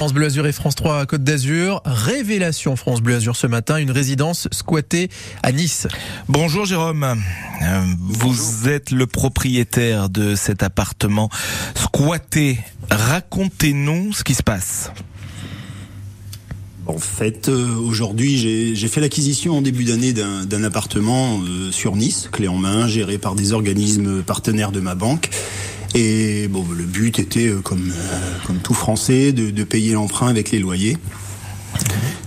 France Bleu Azur et France 3 Côte d'Azur. Révélation France Bleu Azur ce matin, une résidence squattée à Nice. Bonjour Jérôme. Euh, vous êtes le propriétaire de cet appartement squatté. Racontez-nous ce qui se passe. En fait, euh, aujourd'hui, j'ai fait l'acquisition en début d'année d'un appartement euh, sur Nice, clé en main, géré par des organismes partenaires de ma banque. Et bon, le but était, euh, comme, euh, comme tout Français, de, de payer l'emprunt avec les loyers.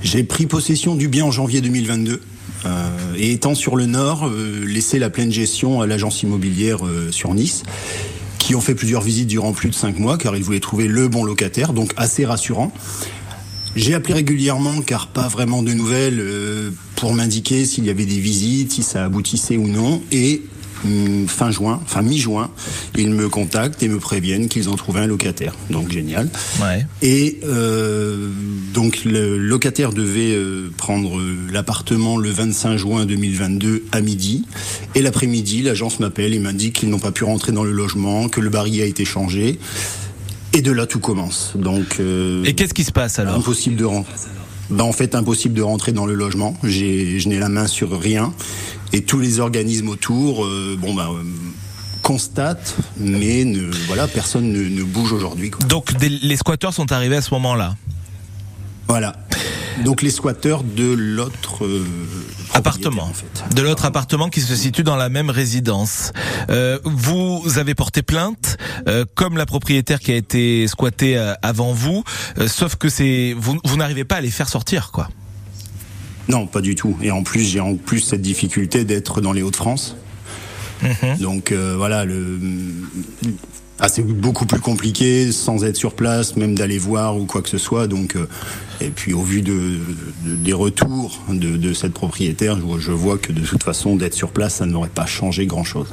J'ai pris possession du bien en janvier 2022. Euh, et étant sur le nord, euh, laissé la pleine gestion à l'agence immobilière sur Nice, qui ont fait plusieurs visites durant plus de cinq mois, car ils voulaient trouver le bon locataire, donc assez rassurant. J'ai appelé régulièrement, car pas vraiment de nouvelles, pour m'indiquer s'il y avait des visites, si ça aboutissait ou non, et fin juin, fin mi-juin, ils me contactent et me préviennent qu'ils ont trouvé un locataire. Donc génial. Ouais. Et euh, donc le locataire devait euh, prendre l'appartement le 25 juin 2022 à midi. Et l'après-midi, l'agence m'appelle et m'indique qu'ils n'ont pas pu rentrer dans le logement, que le barillet a été changé. Et de là, tout commence. Donc. Euh, et qu'est-ce qui se passe alors? Impossible de rentrer. Ben, en fait, impossible de rentrer dans le logement. J'ai, je n'ai la main sur rien. Et tous les organismes autour, euh, bon, ben, euh, constatent, mais ne, voilà, personne ne, ne bouge aujourd'hui. Donc des, les squatteurs sont arrivés à ce moment-là Voilà. Donc les squatteurs de l'autre euh, appartement, en fait. de l'autre appartement qui se situe dans la même résidence. Euh, vous avez porté plainte, euh, comme la propriétaire qui a été squattée euh, avant vous, euh, sauf que c'est vous, vous n'arrivez pas à les faire sortir, quoi. Non, pas du tout. Et en plus, j'ai en plus cette difficulté d'être dans les Hauts-de-France. Mhm. Donc euh, voilà, le ah, c'est beaucoup plus compliqué sans être sur place, même d'aller voir ou quoi que ce soit. Donc, euh, et puis au vu de, de- des retours de, de cette propriétaire, je, vois- que de toute façon d'être sur place, ça n'aurait pas changé grand-chose.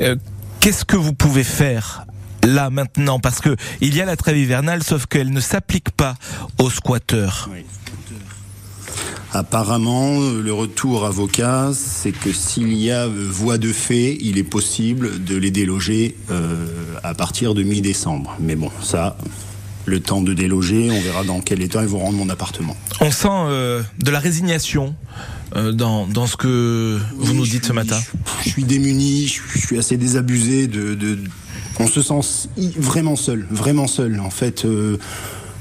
Euh, Qu'est-ce que vous pouvez faire là maintenant? Parce que il y a la trêve hivernale, sauf qu'elle ne s'applique pas aux squatteurs. Apparemment, le retour avocat, c'est que s'il y a voie de fait, il est possible de les déloger euh, à partir de mi-décembre. Mais bon, ça, le temps de déloger, on verra dans quel état ils vont rendre mon appartement. On sent euh, de la résignation euh, dans, dans ce que vous Oui, nous dites ce matin. Je, je suis démuni, je, je suis assez désabusé de, de- on se sent vraiment seul, vraiment seul. En fait, euh,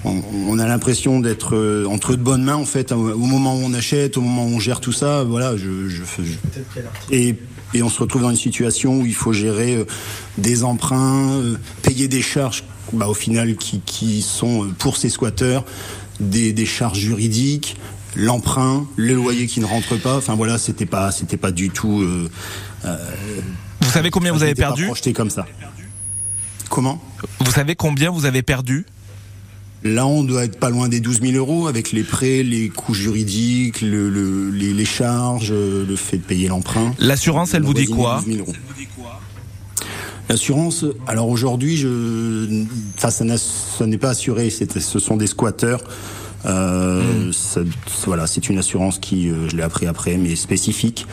on, on a l'impression d'être euh, entre de bonnes mains. En fait, au, au moment où on achète, au moment où on gère tout ça, voilà, je, je, je- et et on se retrouve dans une situation où il faut gérer euh, des emprunts, euh, payer des charges, bah, au final qui, qui sont euh, pour ces squatteurs des, des charges juridiques, l'emprunt, le loyer qui ne rentre pas. Enfin voilà, c'était pas c'était pas du tout. euh, Vous savez combien vous avez perdu projeté comme ça. Comment? Vous savez combien vous avez perdu Là, on doit être pas loin des 12 000 euros avec les prêts, les coûts juridiques, le, le- les, les charges, le fait de payer l'emprunt. L'assurance, elle vous dit quoi 12 000 euros. L'assurance, alors aujourd'hui, je, ça ça n'est pas assuré. Ce sont des squatteurs. Euh, ça- voilà, c'est une assurance qui, euh, je l'ai appris après, mais spécifique.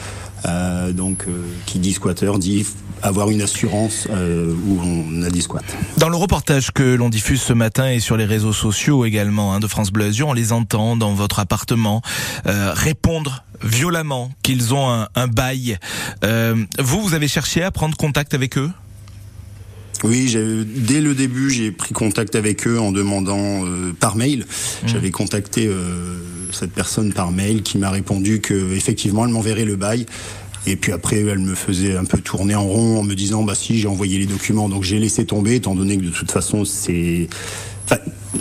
Euh, donc, euh, qui dit squatteur dit avoir une assurance euh, où on a des squats. Dans le reportage que l'on diffuse ce matin et sur les réseaux sociaux également hein, de France Bleu on les entend dans votre appartement euh, répondre violemment qu'ils ont un, un bail. Vous, vous avez cherché à prendre contact avec eux? Oui, dès le début, j'ai pris contact avec eux en demandant euh, par mail. J'avais contacté euh, cette personne par mail qui m'a répondu que effectivement, elle m'enverrait le bail. Et puis après, elle me faisait un peu tourner en rond en me disant, bah si, j'ai envoyé les documents. Donc j'ai laissé tomber, étant donné que de toute façon, c'est, enfin,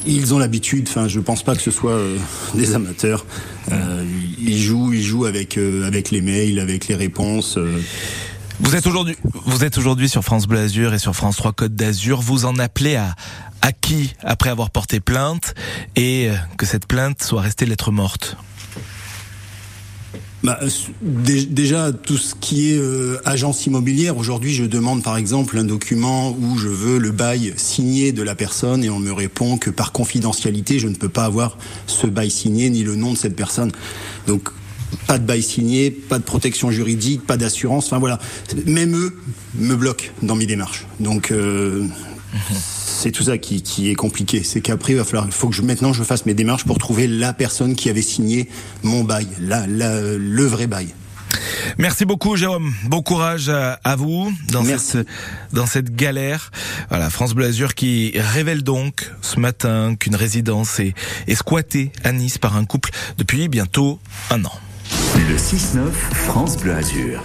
ils ont l'habitude. Enfin, je pense pas que ce soit euh, des amateurs. Euh, ils jouent, ils jouent avec euh, avec les mails, avec les réponses. Vous êtes aujourd'hui, sur France Bleu Azur et sur France 3 Côte d'Azur. Vous en appelez à qui après avoir porté plainte et euh, que cette plainte soit restée lettre morte? Bah, dé- déjà, tout ce qui est euh, agence immobilière, aujourd'hui, je demande par exemple un document où je veux le bail signé de la personne et on me répond que par confidentialité, je ne peux pas avoir ce bail signé ni le nom de cette personne. Donc, pas de bail signé, pas de protection juridique, pas d'assurance. Enfin voilà, même eux me bloquent dans mes démarches. Donc, euh, c'est tout ça qui, qui est compliqué. C'est qu'après, il va falloir, faut que je, maintenant je fasse mes démarches pour trouver la personne qui avait signé mon bail, la, la, le vrai bail. Merci beaucoup Jérôme. Bon courage à, vous dans cette dans cette galère. Voilà, France Bleu Azur qui révèle donc ce matin qu'une résidence est, est squattée à Nice par un couple depuis bientôt un an. Le 6-9 France Bleu Azur.